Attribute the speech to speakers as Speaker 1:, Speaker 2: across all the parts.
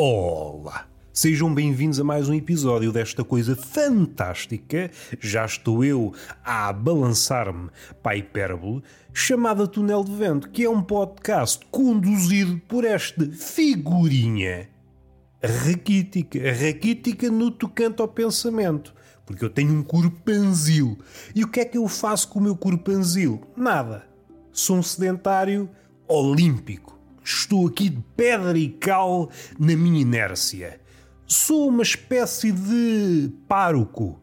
Speaker 1: Olá! Sejam bem-vindos a mais um episódio desta coisa fantástica. Já estou eu a balançar-me para a hipérbole, chamada Túnel de Vento, que é um podcast conduzido por esta figurinha raquítica. Raquítica no tocante ao pensamento. Porque eu tenho um corpanzil. E o que é que eu faço com o meu corpanzil? Nada. Sou um sedentário olímpico. Estou aqui de pedra e cal na minha inércia. Sou uma espécie de pároco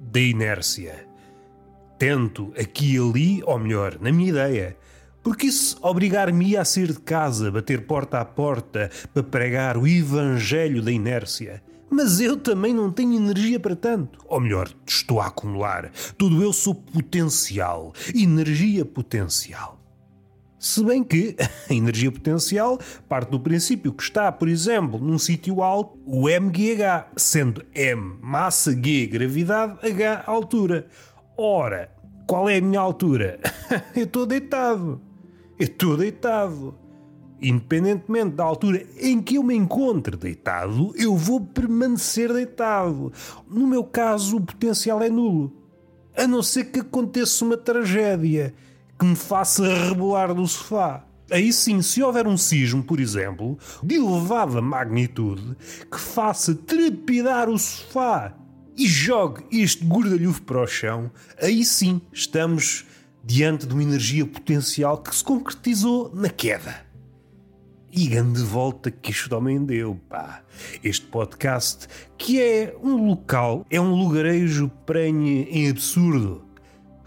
Speaker 1: da inércia. Tento aqui e ali, ou melhor, na minha ideia. Porque isso obrigar-me a sair de casa, bater porta a porta, para pregar o evangelho da inércia. Mas eu também não tenho energia para tanto. Ou melhor, estou a acumular. Tudo eu sou potencial. Energia potencial. Se bem que a energia potencial parte do princípio que está, por exemplo, num sítio alto, o mgh, sendo m massa, g gravidade, h altura. Ora, qual é a minha altura? Eu estou deitado. Eu estou deitado. Independentemente da altura em que eu me encontre deitado, eu vou permanecer deitado. No meu caso, o potencial é nulo. A não ser que aconteça uma tragédia que me faça rebolar do sofá. Aí sim, se houver um sismo, por exemplo, de elevada magnitude, que faça trepidar o sofá e jogue este gordalhufo para o chão, aí sim estamos diante de uma energia potencial que se concretizou na queda. E grande volta que este homem deu, pá. Este podcast, que é um local, é um lugarejo prenhe em absurdo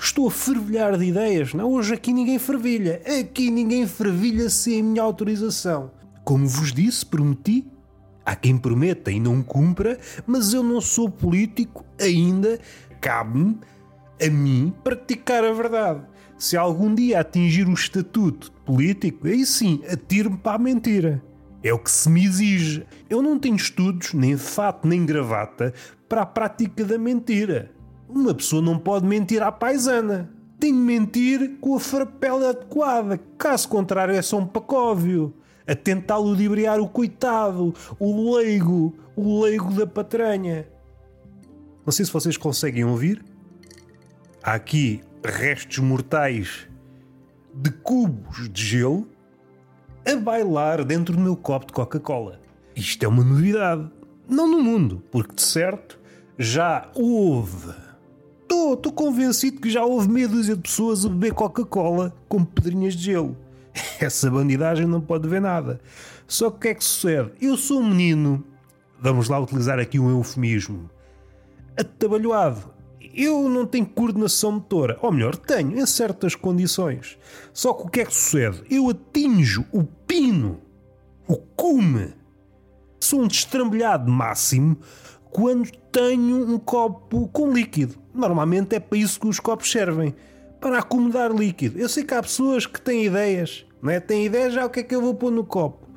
Speaker 1: Estou a fervilhar de ideias. Não, hoje aqui ninguém fervilha. Aqui ninguém fervilha sem a minha autorização. Como vos disse, prometi. Há quem prometa e não cumpra, mas eu não sou político ainda. Cabe-me a mim praticar a verdade. Se algum dia atingir o estatuto político, aí sim, atiro-me para a mentira. É o que se me exige. Eu não tenho estudos, nem fato, nem gravata para a prática da mentira. Uma pessoa não pode mentir à paisana. Tem de mentir com a farpela adequada. Caso contrário, é só um pacóvio. A tentar ludibriar o coitado, o leigo, o leigo da patranha. Não sei se vocês conseguem ouvir. Há aqui restos mortais de cubos de gelo a bailar dentro do meu copo de Coca-Cola. Isto é uma novidade. Não no mundo, porque de certo já houve Estou convencido que já houve meia dúzia de pessoas a beber Coca-Cola com pedrinhas de gelo. Essa bandidagem não pode ver nada. Só que o que é que sucede? Eu sou um menino, vamos lá utilizar aqui um eufemismo, atabalhoado. Eu não tenho coordenação motora. Ou melhor, tenho, em certas condições. Só que o que é que sucede? Eu atinjo o pino, o cume. Sou um destrambelhado máximo quando tenho um copo com líquido. Normalmente é para isso que os copos servem para acomodar líquido. Eu sei que há pessoas que têm ideias, não é? Têm ideias já o que é que eu vou pôr no copo.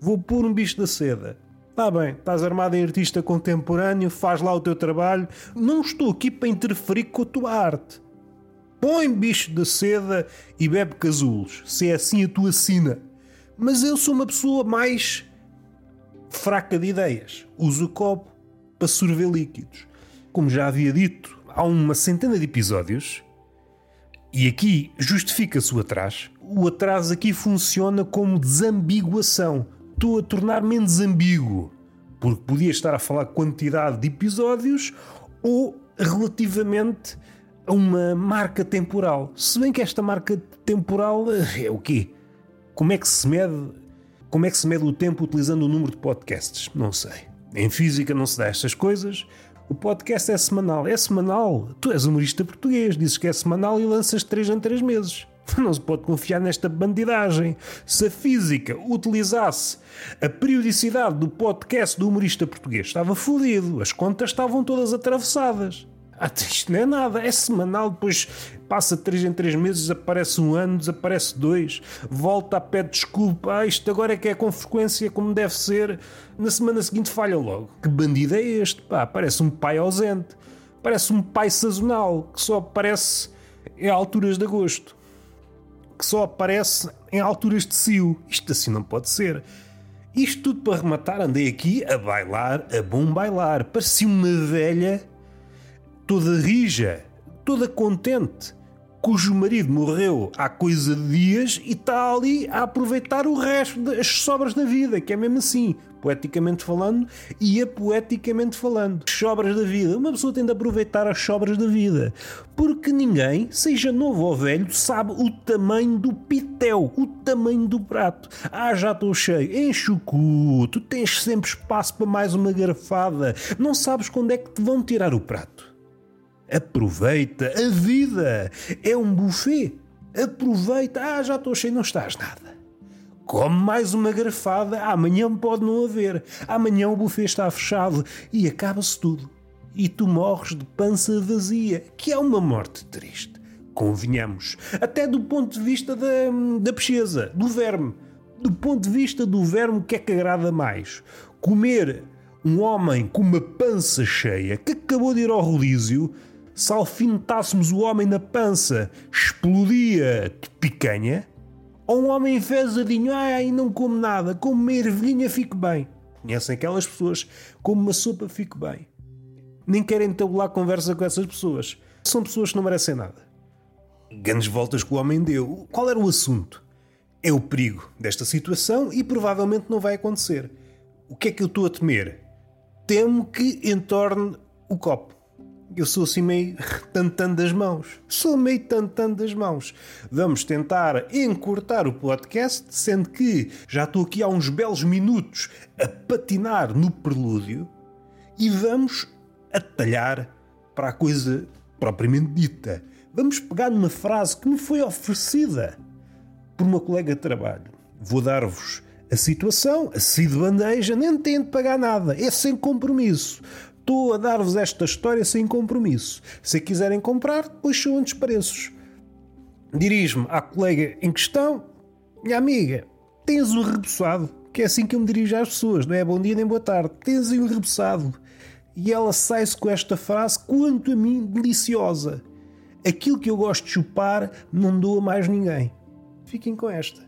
Speaker 1: Vou pôr um bicho da seda. Está bem, estás armado em artista contemporâneo, faz lá o teu trabalho. Não estou aqui para interferir com a tua arte. Põe bicho da seda e bebe casulos, se é assim a tua sina. Mas eu sou uma pessoa mais fraca de ideias. Uso o copo para sorver líquidos. Como já havia dito há uma centena de episódios, e aqui justifica-se o atraso, o atraso aqui funciona como desambiguação. Estou a tornar menos ambíguo, porque podia estar a falar quantidade de episódios ou relativamente a uma marca temporal. Se bem que esta marca temporal é o quê? Como é que se mede? Como é que se mede o tempo utilizando o número de podcasts? Não sei. Em física não se dá estas coisas. O podcast é semanal. É semanal. Tu és humorista português, dizes que é semanal e lanças 3 em 3 meses. Não se pode confiar nesta bandidagem. Se a física utilizasse a periodicidade do podcast do humorista português, estava fodido. As contas estavam todas atravessadas. Ah, isto não é nada, é semanal, depois passa 3 em 3 meses, desaparece um ano, desaparece dois, volta a pede desculpa, ah, isto agora é que é com frequência como deve ser, na semana seguinte falha logo. Que bandido é este? Pá, parece um pai ausente, parece um pai sazonal, que só aparece em alturas de agosto, que só aparece em alturas de cio. Isto assim não pode ser. Isto tudo para rematar, andei aqui a bailar, a bom bailar. Parecia uma velha toda rija, toda contente, cujo marido morreu há coisa de dias e está ali a aproveitar o resto das sobras da vida, que é mesmo assim, poeticamente falando e apoeticamente falando. Sobras da vida. Uma pessoa tem de aproveitar as sobras da vida, porque ninguém, seja novo ou velho, sabe o tamanho do pitel, o tamanho do prato. Ah, já estou cheio. Enche o cu, tu tens sempre espaço para mais uma garfada. Não sabes quando é que te vão tirar o prato. Aproveita a vida. É um buffet. Aproveita. Ah, já estou cheio, não estás nada. Come mais uma garfada. Amanhã pode não haver. Amanhã o buffet está fechado e acaba-se tudo. E tu morres de pança vazia, que é uma morte triste. Convenhamos. Até do ponto de vista da, da pesquisa, do verme. Do ponto de vista do verme, o que é que agrada mais? Comer um homem com uma pança cheia que acabou de ir ao rodízio se alfinetássemos o homem na pança, explodia de picanha? Ou um homem enfesadinho, ai, não como nada, como uma ervilhinha, fico bem. Conhecem aquelas pessoas, como uma sopa, fico bem. Nem querem tabular conversa com essas pessoas. São pessoas que não merecem nada. Grandes voltas que o homem deu. Qual era o assunto? É o perigo desta situação e provavelmente não vai acontecer. O que é que eu estou a temer? Temo que entorne o copo. Eu sou assim meio tantando das mãos. Sou meio tantando das mãos. Vamos tentar encurtar o podcast, sendo que já estou aqui há uns belos minutos a patinar no prelúdio e vamos atalhar para a coisa propriamente dita. Vamos pegar numa frase que me foi oferecida por uma colega de trabalho. Vou dar-vos a situação, assim de bandeja, nem tento pagar nada, é sem compromisso. Estou a dar-vos esta história sem compromisso. Se quiserem comprar, depois são os preços. Dirijo-me à colega em questão, minha amiga, tens um rebuçado, que é assim que eu me dirijo às pessoas, não é bom dia nem boa tarde, tens um rebuçado. E ela sai-se com esta frase, quanto a mim, deliciosa. Aquilo que eu gosto de chupar não dou a mais ninguém. Fiquem com esta.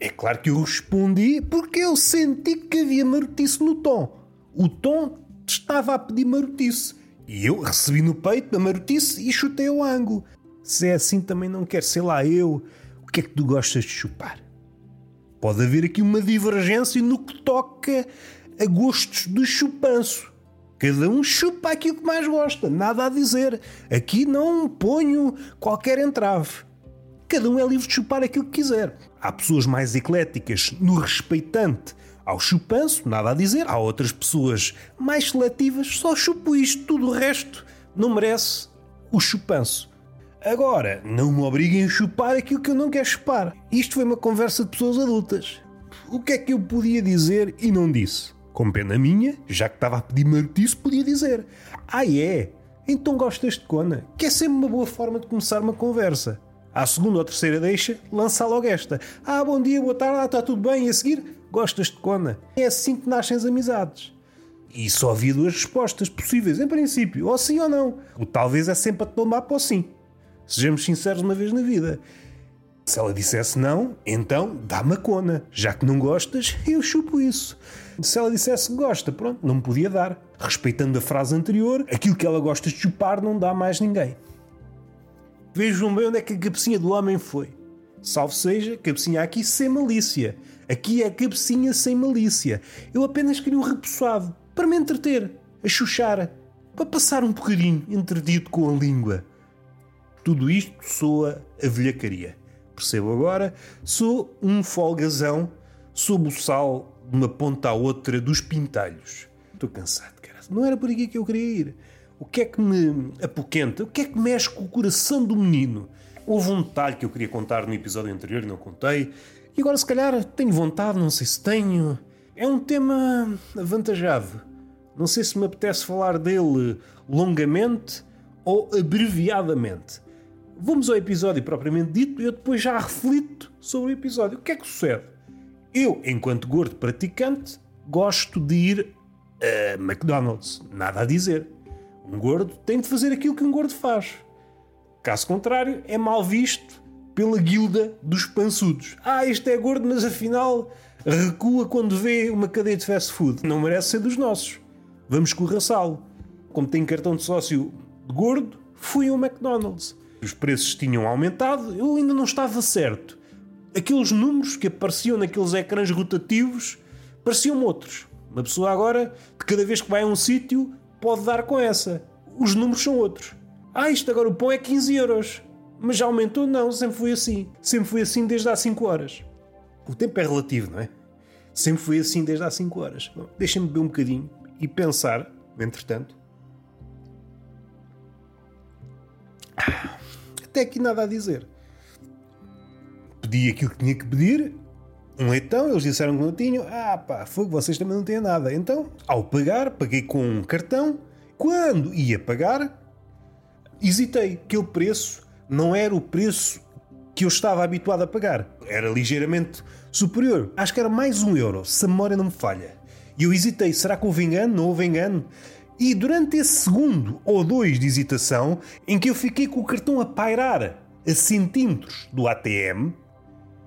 Speaker 1: É claro que eu respondi porque eu senti que havia marotice no tom. O tom estava a pedir marotice. E eu recebi no peito a marotice e chutei o ângulo. Se é assim, também não quero ser lá eu. O que é que tu gostas de chupar? Pode haver aqui uma divergência no que toca a gostos de chupanço. Cada um chupa aquilo que mais gosta, nada a dizer. Aqui não ponho qualquer entrave. Cada um é livre de chupar aquilo que quiser. Há pessoas mais ecléticas no respeitante ao chupanço, nada a dizer. Há outras pessoas mais seletivas, só chupo isto, tudo o resto não merece o chupanço. Agora, não me obriguem a chupar aquilo que eu não quero chupar. Isto foi uma conversa de pessoas adultas. O que é que eu podia dizer e não disse? Com pena minha, já que estava a pedir martice, podia dizer: Ah, é? Então gostas de cona? Que é sempre uma boa forma de começar uma conversa. À segunda ou terceira deixa, lança logo esta. Ah, bom dia, boa tarde, está tudo bem. E a seguir, gostas de cona? É assim que nascem as amizades. E só havia duas respostas possíveis, em princípio, ou sim ou não. O talvez é sempre a tomar para o sim. Sejamos sinceros uma vez na vida. Se ela dissesse não, então dá-me a cona. Já que não gostas, eu chupo isso. Se ela dissesse gosta, pronto, não me podia dar. Respeitando a frase anterior, aquilo que ela gosta de chupar não dá mais ninguém. Vejam bem onde é que a cabecinha do homem foi. Salve seja, cabecinha aqui sem malícia. Aqui é cabecinha sem malícia. Eu apenas queria um repousado para me entreter, a chuchar, para passar um bocadinho entretido com a língua. Tudo isto soa a velhacaria. Percebo agora, sou um folgazão sob o sal de uma ponta à outra dos pintalhos. Estou cansado, cara. Não era por aqui que eu queria ir. O que é que me apoquenta? O que é que mexe com o coração do menino? Houve um detalhe que eu queria contar no episódio anterior e não contei. E agora, se calhar, tenho vontade, não sei se tenho. É um tema avantajado. Não sei se me apetece falar dele longamente ou abreviadamente. Vamos ao episódio propriamente dito e eu depois já reflito sobre o episódio. O que é que sucede? Eu, enquanto gordo praticante, gosto de ir a McDonald's. Nada a dizer. Um gordo tem de fazer aquilo que um gordo faz. Caso contrário, é mal visto pela guilda dos pançudos. Ah, este é gordo, mas afinal recua quando vê uma cadeia de fast food. Não merece ser dos nossos. Vamos escorraçá-lo. Como tem cartão de sócio de gordo, fui ao McDonald's. Os preços tinham aumentado, eu ainda não estava certo. Aqueles números que apareciam naqueles ecrãs rotativos pareciam outros. Uma pessoa agora, de cada vez que vai a um sítio, pode dar com essa. Os números são outros. Ah, isto agora o pão é 15 euros. Mas já aumentou? Não, sempre foi assim. Sempre foi assim desde há 5 horas. O tempo é relativo, não é? Sempre foi assim desde há 5 horas. Deixem-me beber um bocadinho e pensar, entretanto. Até aqui nada a dizer. Pedi aquilo que tinha que pedir, um leitão, eles disseram que não tinham. Ah, pá, fogo, vocês também não têm nada. Então, ao pagar, paguei com um cartão. Quando ia pagar, hesitei. Aquele preço não era o preço que eu estava habituado a pagar. Era ligeiramente superior. Acho que era mais um euro, se a memória não me falha. E eu hesitei, será que houve engano? Não houve engano? E durante esse segundo ou dois de hesitação, em que eu fiquei com o cartão a pairar a centímetros do ATM,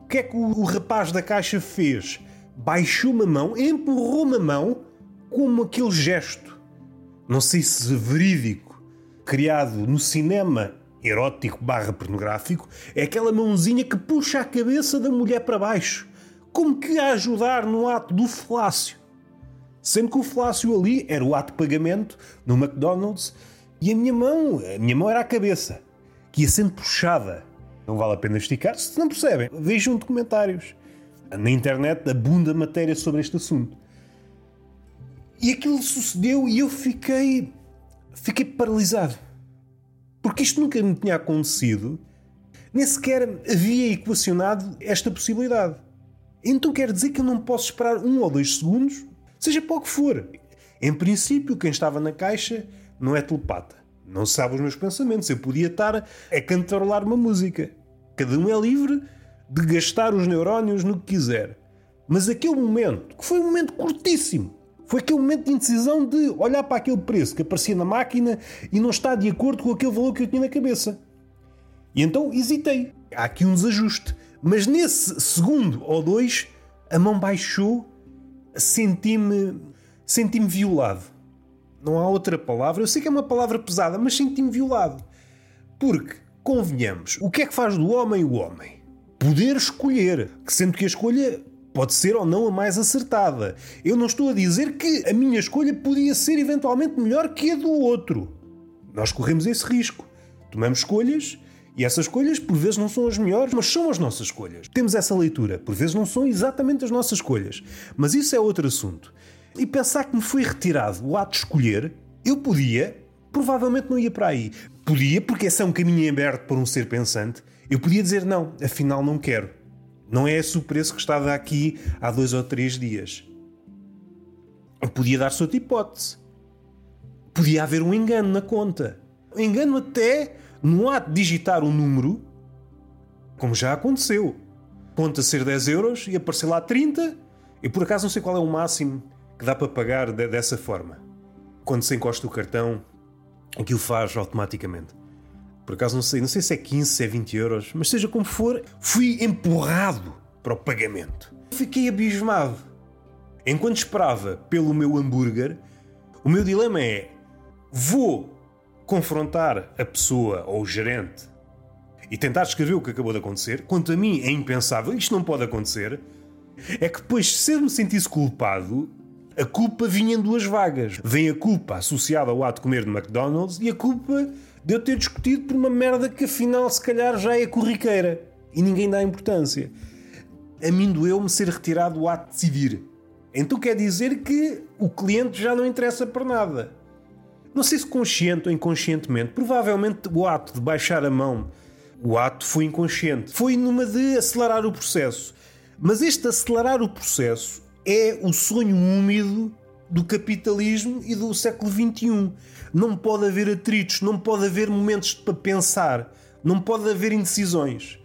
Speaker 1: o que é que o, rapaz da caixa fez? Baixou-me a mão, empurrou-me a mão, como aquele gesto, não sei se verídico, criado no cinema erótico barra pornográfico, é aquela mãozinha que puxa a cabeça da mulher para baixo, como que a ajudar no ato do falácio. Sendo que o falácio ali era o ato de pagamento no McDonald's e a minha mão, a minha mão era a cabeça, que ia sendo puxada. Não vale a pena esticar, se não percebem, vejam documentários. Na internet abunda matéria sobre este assunto. E aquilo sucedeu e eu fiquei. fiquei paralisado. Porque isto nunca me tinha acontecido, nem sequer havia equacionado esta possibilidade. Então quer dizer que eu não posso esperar um ou dois segundos Seja para o que for. Em princípio, quem estava na caixa não é telepata. Não sabe os meus pensamentos. Eu podia estar a cantarolar uma música. Cada um é livre de gastar os neurónios no que quiser. Mas aquele momento, que foi um momento curtíssimo, foi aquele momento de indecisão de olhar para aquele preço que aparecia na máquina e não está de acordo com aquele valor que eu tinha na cabeça. E então hesitei. Há aqui um desajuste. Mas nesse segundo ou dois, a mão baixou senti-me senti-me violado. Não há outra palavra. Eu sei que é uma palavra pesada, mas senti-me violado. Porque, convenhamos, o que é que faz do homem o homem? Poder escolher, que sendo que a escolha pode ser ou não a mais acertada. Eu não estou a dizer que a minha escolha podia ser eventualmente melhor que a do outro. Nós corremos esse risco. Tomamos escolhas e essas escolhas, por vezes, não são as melhores, mas são as nossas escolhas. Temos essa leitura. Por vezes, não são exatamente as nossas escolhas. Mas isso é outro assunto. E pensar que me foi retirado o ato de escolher, eu podia, provavelmente não ia para aí. Podia, porque esse é um caminho aberto para um ser pensante. Eu podia dizer não, afinal não quero. Não é esse o preço que estava aqui há dois ou três dias. Podia dar-se outra hipótese. Podia haver um engano na conta. Um engano até no ato de digitar um número, como já aconteceu, conta ser 10 euros e aparecer lá 30, e por acaso não sei qual é o máximo que dá para pagar de, dessa forma. Quando se encosta o cartão, aquilo faz automaticamente. Por acaso não sei, não sei se é 15, se é 20 euros, mas seja como for, fui empurrado para o pagamento. Fiquei abismado. Enquanto esperava pelo meu hambúrguer, o meu dilema é: vou confrontar a pessoa ou o gerente e tentar descrever o que acabou de acontecer, quanto a mim é impensável, isto não pode acontecer, é que depois, se eu me sentisse culpado, a culpa vinha em duas vagas. Vem a culpa associada ao ato de comer no McDonald's e a culpa de eu ter discutido por uma merda que afinal se calhar já é corriqueira e ninguém dá importância. A mim doeu-me ser retirado o ato de decidir. Então quer dizer que o cliente já não interessa para nada. Não sei se consciente ou inconscientemente, provavelmente o ato de baixar a mão, o ato foi inconsciente. Foi numa de acelerar o processo. Mas este acelerar o processo é o sonho úmido do capitalismo e do século XXI. Não pode haver atritos, não pode haver momentos para pensar, não pode haver indecisões.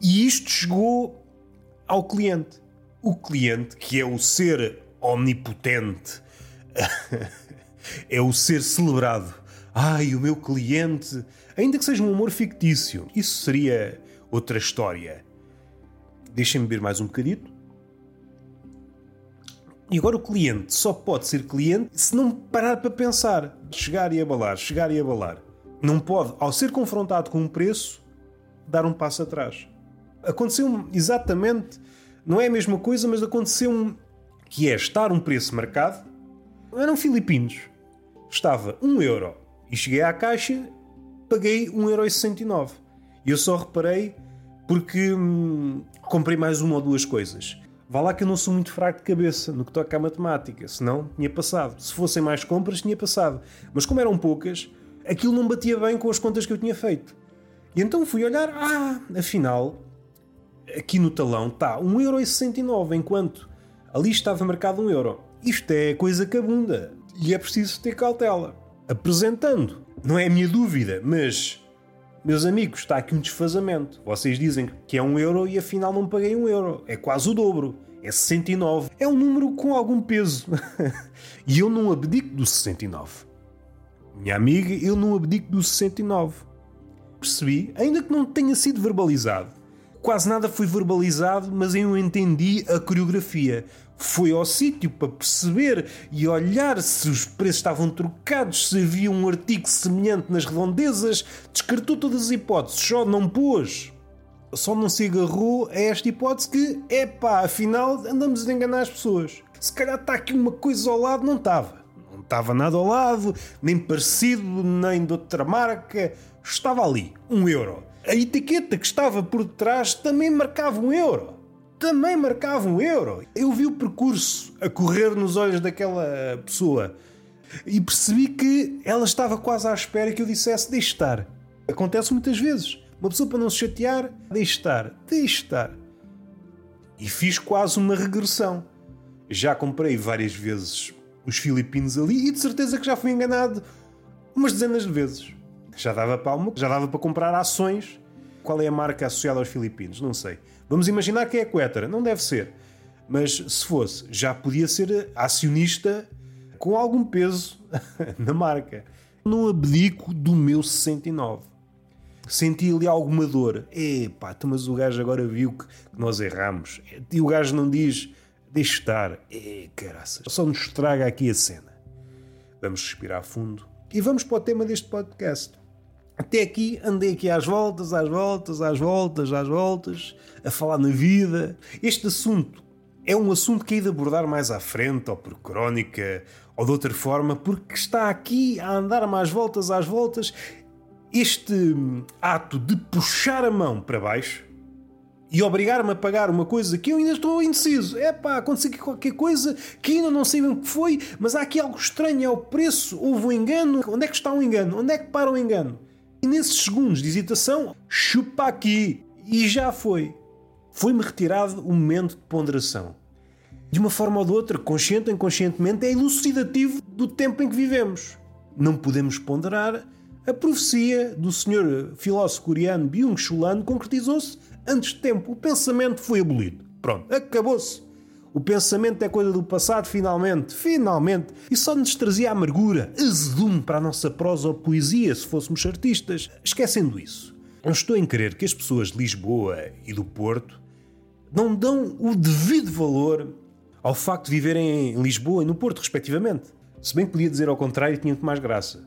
Speaker 1: E isto chegou ao cliente. O cliente, que é o ser omnipotente é o ser celebrado. Ai, o meu cliente. Ainda que seja um amor fictício, isso seria outra história. Deixem-me beber mais um bocadito. E agora o cliente só pode ser cliente se não parar para pensar. Chegar e abalar, chegar e abalar. Não pode, ao ser confrontado com um preço, dar um passo atrás. Aconteceu exatamente, não é a mesma coisa, mas aconteceu um, que é estar um preço marcado. Eram filipinos. Estava 1 euro. E cheguei à caixa, paguei 1,69€. E eu só reparei porque hum, comprei mais uma ou duas coisas. Vá lá que eu não sou muito fraco de cabeça no que toca à matemática, senão tinha passado. Se fossem mais compras, tinha passado. Mas como eram poucas, aquilo não batia bem com as contas que eu tinha feito. E então fui olhar, ah, afinal, aqui no talão está 1,69€, enquanto ali estava marcado 1€. Euro. Isto é coisa cabunda e é preciso ter cautela. Apresentando, não é a minha dúvida, mas meus amigos, está aqui um desfazamento. Vocês dizem que é um euro e afinal não paguei um euro. É quase o dobro. É 69. É um número com algum peso. e eu não abdico do 69. Minha amiga, eu não abdico do 69. Percebi, ainda que não tenha sido verbalizado. Quase nada foi verbalizado, mas eu entendi a coreografia foi ao sítio para perceber e olhar se os preços estavam trocados, se havia um artigo semelhante nas redondezas, descartou todas as hipóteses, só não pôs. Só não se agarrou a esta hipótese que, epá, afinal andamos a enganar as pessoas. Se calhar está aqui uma coisa ao lado, não estava. Não estava nada ao lado, nem parecido, nem de outra marca. Estava ali, um euro. A etiqueta que estava por detrás também marcava um euro também marcava um euro. Eu vi o percurso a correr nos olhos daquela pessoa e percebi que ela estava quase à espera que eu dissesse deixe estar. Acontece muitas vezes. Uma pessoa para não se chatear, deixe estar, deixe estar. E fiz quase uma regressão. Já comprei várias vezes os filipinos ali e de certeza que já fui enganado umas dezenas de vezes. Já dava para, uma, já dava para comprar ações. Qual é a marca associada aos filipinos? Não sei. Vamos imaginar que é a Quetra. Não deve ser. Mas se fosse, já podia ser acionista com algum peso na marca. Não abdico do meu 69. Senti ali alguma dor. Epá, mas o gajo agora viu que nós erramos. E o gajo não diz, deixe estar. É, caraças. Só nos estraga aqui a cena. Vamos respirar fundo e vamos para o tema deste podcast. Até aqui andei aqui às voltas, às voltas, às voltas, às voltas, a falar na vida. Este assunto é um assunto que hei de abordar mais à frente, ou por crónica, ou de outra forma, porque está aqui a andar mais voltas, às voltas. Este ato de puxar a mão para baixo e obrigar-me a pagar uma coisa que eu ainda estou indeciso. É aconteceu aqui qualquer coisa que ainda não sei bem o que foi, mas há aqui algo estranho, é o preço, houve um engano. Onde é que está o engano? Onde é que para o engano? E nesses segundos de hesitação, chupa aqui. E já foi. Foi-me retirado o momento de ponderação. De uma forma ou de outra, consciente ou inconscientemente, é elucidativo do tempo em que vivemos. Não podemos ponderar. A profecia do senhor filósofo coreano Byung-Chul Han concretizou-se antes de tempo. O pensamento foi abolido. Pronto, acabou-se. O pensamento é coisa do passado, finalmente, finalmente. E só nos trazia amargura, azedume para a nossa prosa ou poesia, se fôssemos artistas. Esquecendo isso, não estou em querer que as pessoas de Lisboa e do Porto não dão o devido valor ao facto de viverem em Lisboa e no Porto, respectivamente. Se bem que podia dizer ao contrário, tinha mais graça.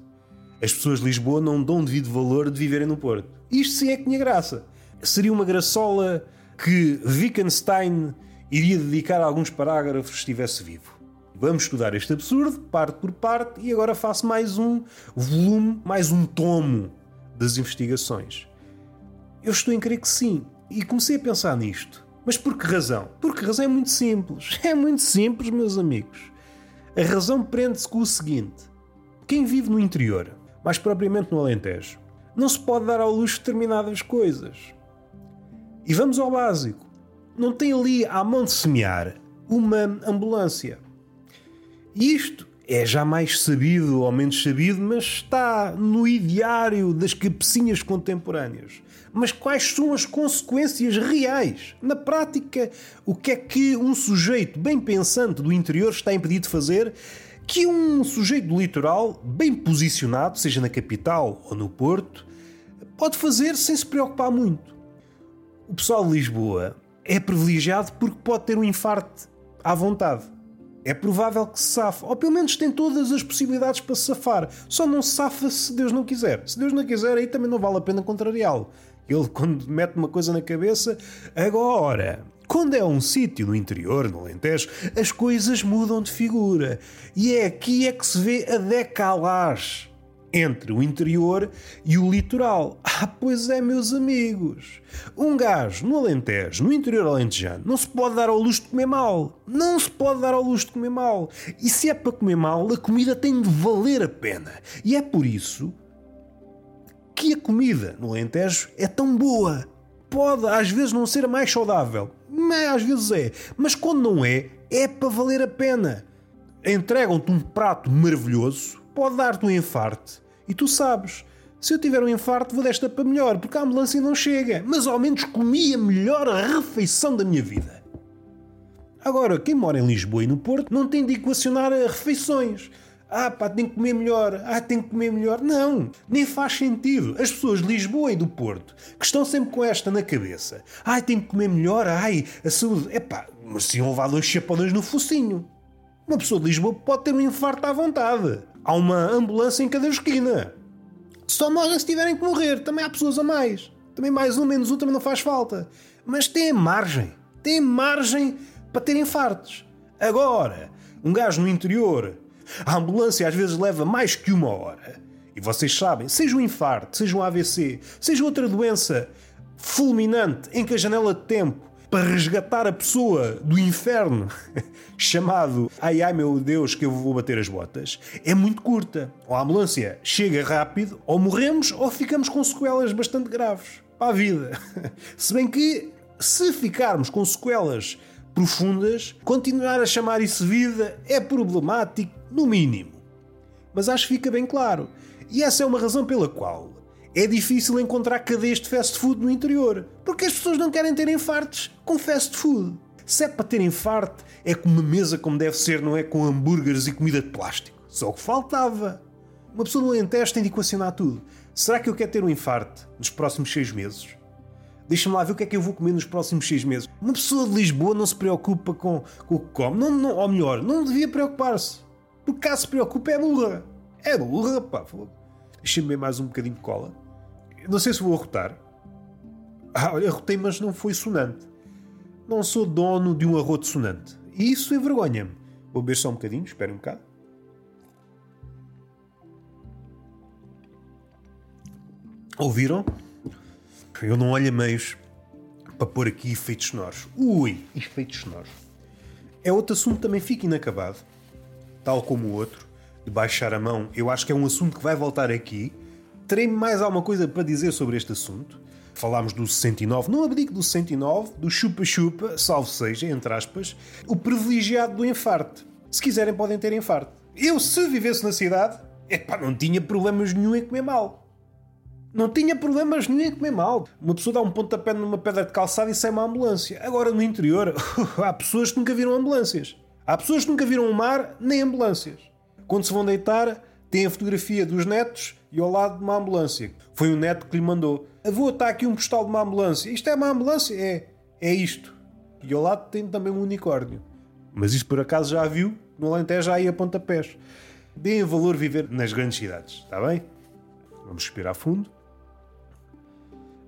Speaker 1: As pessoas de Lisboa não dão o devido valor de viverem no Porto. Isto sim é que tinha graça. Seria uma graçola que Wittgenstein iria dedicar alguns parágrafos se estivesse vivo. Vamos estudar este absurdo, parte por parte, e agora faço mais um volume, mais um tomo das investigações. Eu estou em crer que sim. E comecei a pensar nisto. Mas por que razão? Porque a razão é muito simples. É muito simples, meus amigos. A razão prende-se com o seguinte: quem vive no interior, mais propriamente no Alentejo, não se pode dar ao luxo de determinadas coisas. E vamos ao básico não tem ali à mão de semear uma ambulância. E isto é já mais sabido ou menos sabido, mas está no ideário das cabecinhas contemporâneas. Mas quais são as consequências reais? Na prática, o que é que um sujeito bem pensante do interior está impedido de fazer que um sujeito do litoral, bem posicionado, seja na capital ou no Porto, pode fazer sem se preocupar muito? O pessoal de Lisboa é privilegiado porque pode ter um infarto à vontade. é provável que se safe. Ou pelo menos tem todas as possibilidades para se safar. Só não se safa se Deus não quiser. Se Deus não quiser, aí também não vale a pena contrariá-lo. Ele, quando mete uma coisa na cabeça, agora. Quando é um sítio no interior, no Alentejo, as coisas mudam de figura. E é aqui é que se vê a decalagem entre o interior e o litoral. Ah, pois é, meus amigos. Um gajo no Alentejo, no interior alentejano, não se pode dar ao luxo de comer mal. Não se pode dar ao luxo de comer mal. E se é para comer mal, a comida tem de valer a pena. E é por isso que a comida no Alentejo é tão boa. Pode às vezes não ser a mais saudável, mas às vezes é. Mas quando não é, é para valer a pena. Entregam-te um prato maravilhoso, pode dar-te um infarto. E tu sabes, se eu tiver um infarto, vou desta para melhor, porque a ambulância não chega. Mas ao menos comi a melhor refeição da minha vida. Agora, quem mora em Lisboa e no Porto não tem de equacionar refeições. Ah, pá, tem que comer melhor. Ah, tem que comer melhor. Não, nem faz sentido. As pessoas de Lisboa e do Porto, que estão sempre com esta na cabeça. Ai, tem que comer melhor. Ai, a saúde. É pá, mas se iam levar dois chapadões no focinho. Uma pessoa de Lisboa pode ter um infarto à vontade. Há uma ambulância em cada esquina. Só morrem se tiverem que morrer. Também há pessoas a mais. Também mais um, menos um também não faz falta. Mas tem margem. Tem margem para ter infartos. Agora, um gajo no interior a ambulância às vezes leva mais que uma hora. E vocês sabem, seja um infarto, seja um AVC, seja outra doença fulminante em que a janela de tempo para resgatar a pessoa do inferno, chamado ai ai meu Deus que eu vou bater as botas, é muito curta. Ou a ambulância chega rápido, ou morremos, ou ficamos com sequelas bastante graves para a vida. Se bem que, se ficarmos com sequelas profundas, continuar a chamar isso vida é problemático, no mínimo. Mas acho que fica bem claro. E essa é uma razão pela qual é difícil encontrar cadeias de fast food no interior. Porque as pessoas não querem ter infartos com fast food. Se é para ter infarto, é com uma mesa como deve ser, não é com hambúrgueres e comida de plástico. Só o que faltava. Uma pessoa no Alentejo tem de equacionar tudo. Será que eu quero ter um infarto nos próximos seis meses? Deixa-me lá ver o que é que eu vou comer nos próximos seis meses. Uma pessoa de Lisboa não se preocupa com, com o que come. Não, não, ou melhor, não devia preocupar-se. Porque caso se preocupe é burra. É burra, pá. Deixa-me ver mais um bocadinho de cola. Não sei se vou arrotar. Ah, olha, arrotei, mas não foi sonante. Não sou dono de um arroto sonante. E isso envergonha-me. Vou beber só um bocadinho, espera um bocado. Ouviram? Eu não olho a meios para pôr aqui efeitos sonoros. Ui, efeitos sonoros. É outro assunto que também fica inacabado, tal como o outro, de baixar a mão. Eu acho que é um assunto que vai voltar aqui. Terei mais alguma coisa para dizer sobre este assunto. Falámos do 69, não abdico do 69, do chupa-chupa, salvo seja, entre aspas, o privilegiado do infarto. Se quiserem, podem ter infarto. Eu, se vivesse na cidade, epá, não tinha problemas nenhum em comer mal. Não tinha problemas nenhum em comer mal. Uma pessoa dá um pontapé numa pedra de calçada e sai uma ambulância. Agora, no interior, há pessoas que nunca viram ambulâncias. Há pessoas que nunca viram o mar nem ambulâncias. Quando se vão deitar, têm a fotografia dos netos e ao lado de uma ambulância. Foi o neto que lhe mandou. Avô, está aqui um postal de uma ambulância. Isto é uma ambulância? É. É isto. E ao lado tem também um unicórnio. Mas isso por acaso já viu? No Alentejo já ia a pontapés. Deem valor viver nas grandes cidades, está bem? Vamos respirar fundo.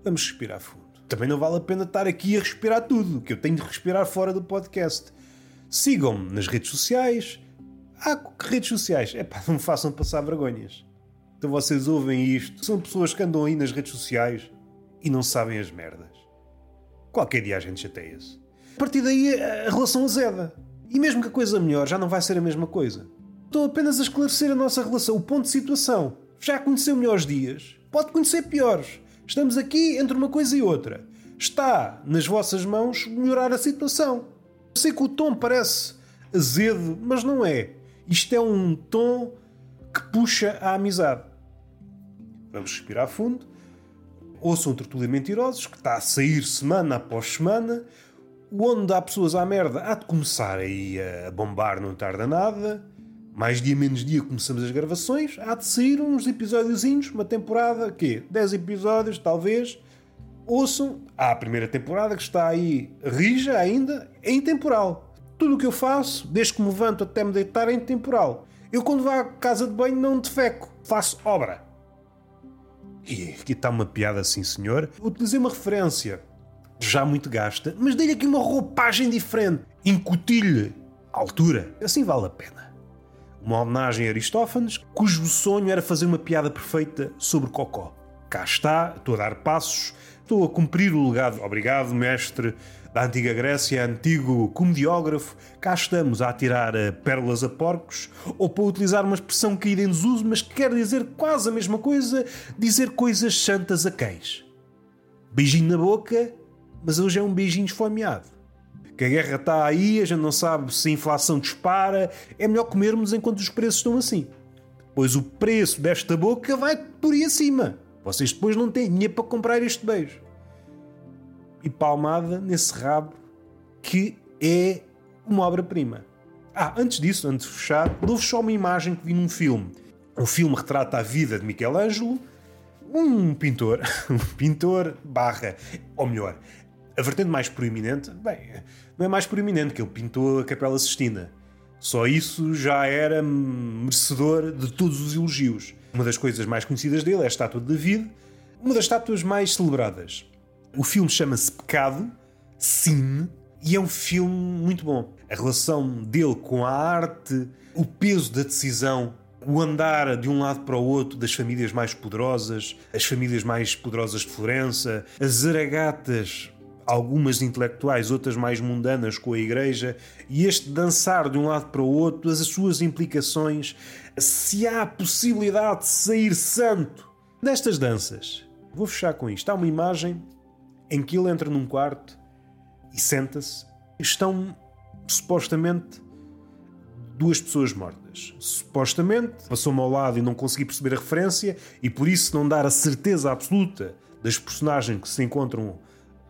Speaker 1: Vamos respirar fundo. Também não vale a pena estar aqui a respirar tudo, que eu tenho de respirar fora do podcast. Sigam-me nas redes sociais. Ah, redes sociais? É pá, não me façam passar vergonhas. Então vocês ouvem isto. São pessoas que andam aí nas redes sociais e não sabem as merdas. Qualquer dia a gente chateia-se. A partir daí a relação azeda. E mesmo que a coisa melhor, já não vai ser a mesma coisa. Estou apenas a esclarecer a nossa relação, o ponto de situação. Já conheceu melhores dias, pode conhecer piores. Estamos aqui entre uma coisa e outra. Está nas vossas mãos melhorar a situação. Sei que o tom parece azedo, mas não é. Isto é um tom que puxa a amizade. Vamos respirar fundo. Ouçam Tertulia Mentirosos, que está a sair semana após semana. Onde há pessoas à merda, há de começar aí a bombar, não tarda nada. Mais dia menos dia começamos as gravações. Há de sair uns episódiozinhos, uma temporada, quê? 10 episódios, talvez. Ouçam. Há a primeira temporada que está aí rija ainda, é intemporal. Tudo o que eu faço, desde que me levanto até me deitar, é intemporal. Eu, quando vou à casa de banho, não defeco, faço obra. E aqui está uma piada, sim senhor. Utilizei uma referência já muito gasta, mas dei-lhe aqui uma roupagem diferente. Incuti-lhe altura. Assim vale a pena. Uma homenagem a Aristófanes, cujo sonho era fazer uma piada perfeita sobre Cocó. Cá está, estou a dar passos, estou a cumprir o legado. Obrigado, mestre da antiga Grécia, antigo comediógrafo. Cá estamos a atirar eh, pérolas a porcos, ou para utilizar uma expressão caída em desuso, mas que quer dizer quase a mesma coisa, dizer coisas santas a cães. Beijinho na boca, mas hoje é um beijinho esfomeado. Que a guerra está aí, a gente não sabe se a inflação dispara, é melhor comermos enquanto os preços estão assim. Pois o preço desta boca vai por aí acima. Vocês depois não têm dinheiro para comprar este beijo. E palmada nesse rabo que é uma obra-prima. Ah, antes disso, antes de fechar, dou-vos só uma imagem que vi num filme. O filme retrata a vida de Michelangelo, um pintor, um pintor barra, ou melhor, a vertente mais proeminente, bem, não é mais proeminente que ele pintou a Capela Sistina. Só isso já era merecedor de todos os elogios. Uma das coisas mais conhecidas dele é a estátua de David, uma das estátuas mais celebradas. O filme chama-se Pecado, Sim, e é um filme muito bom. A relação dele com a arte, o peso da decisão, o andar de um lado para o outro das famílias mais poderosas, as famílias mais poderosas de Florença, as zaragatas algumas intelectuais, outras mais mundanas com a Igreja, e este dançar de um lado para o outro, as suas implicações, se há possibilidade de sair santo destas danças. Vou fechar com isto. Há uma imagem em que ele entra num quarto e senta-se. Estão supostamente duas pessoas mortas. Supostamente, passou-me ao lado e não consegui perceber a referência, e por isso não dar a certeza absoluta das personagens que se encontram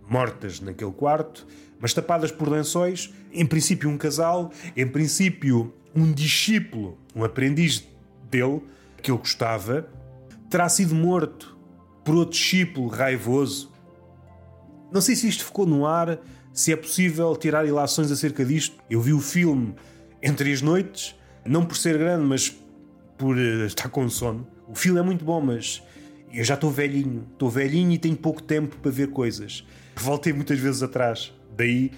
Speaker 1: mortas naquele quarto, mas tapadas por lençóis. Em princípio, um casal, em princípio, um discípulo, um aprendiz dele, que ele gostava, terá sido morto por outro discípulo raivoso. Não sei se isto ficou no ar, se é possível tirar ilações acerca disto. Eu vi o filme Entre as Noites, não por ser grande, mas por uh, estar com sono. O filme é muito bom, mas eu já estou velhinho. Estou velhinho e tenho pouco tempo para ver coisas voltei muitas vezes atrás. Daí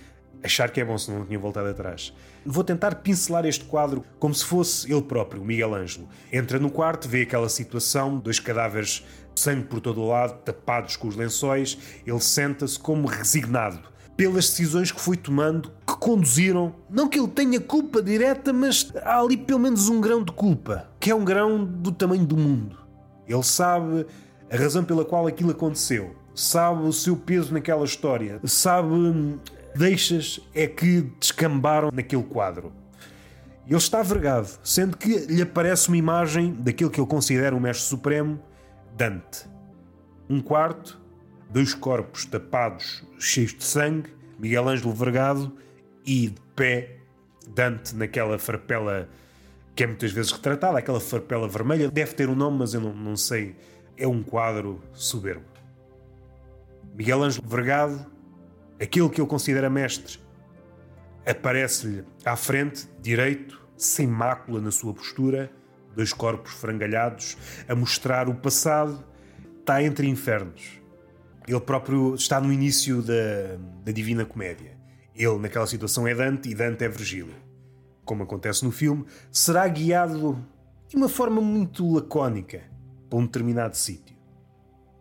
Speaker 1: achar que é bom se não tinha voltado atrás. Vou tentar pincelar este quadro como se fosse ele próprio, Miguel Ângelo. Entra no quarto, vê aquela situação, dois cadáveres, sangue por todo o lado, tapados com os lençóis. Ele senta-se como resignado pelas decisões que foi tomando que conduziram. Não que ele tenha culpa direta, mas há ali pelo menos um grão de culpa, que é um grão do tamanho do mundo. Ele sabe a razão pela qual aquilo aconteceu sabe o seu peso naquela história, sabe hum, deixas é que descambaram naquele quadro. Ele está vergado, sendo que lhe aparece uma imagem daquele que ele considera o Mestre Supremo, Dante. Um quarto, dois corpos tapados, cheios de sangue, Miguel Ângelo vergado e de pé, Dante naquela farpela que é muitas vezes retratada, aquela farpela vermelha. Deve ter um nome, mas eu não, não sei. É um quadro soberbo. Miguel Ângelo Vergado, aquele que ele considera mestre, aparece-lhe à frente, direito, sem mácula na sua postura, dois corpos frangalhados, a mostrar o passado, está entre infernos. Ele próprio está no início da, da Divina Comédia. Ele, naquela situação, é Dante e Dante é Virgílio. Como acontece no filme, será guiado de uma forma muito lacónica para um determinado sítio.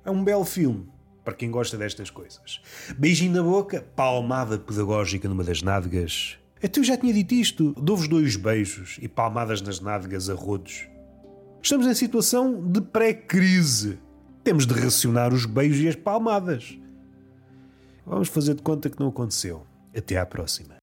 Speaker 1: É um belo filme para quem gosta destas coisas. Beijinho na boca, palmada pedagógica numa das nádegas. Até eu já tinha dito isto. Dou-vos dois beijos e palmadas nas nádegas a rodos. Estamos em situação de pré-crise. Temos de racionar os beijos e as palmadas. Vamos fazer de conta que não aconteceu. Até à próxima.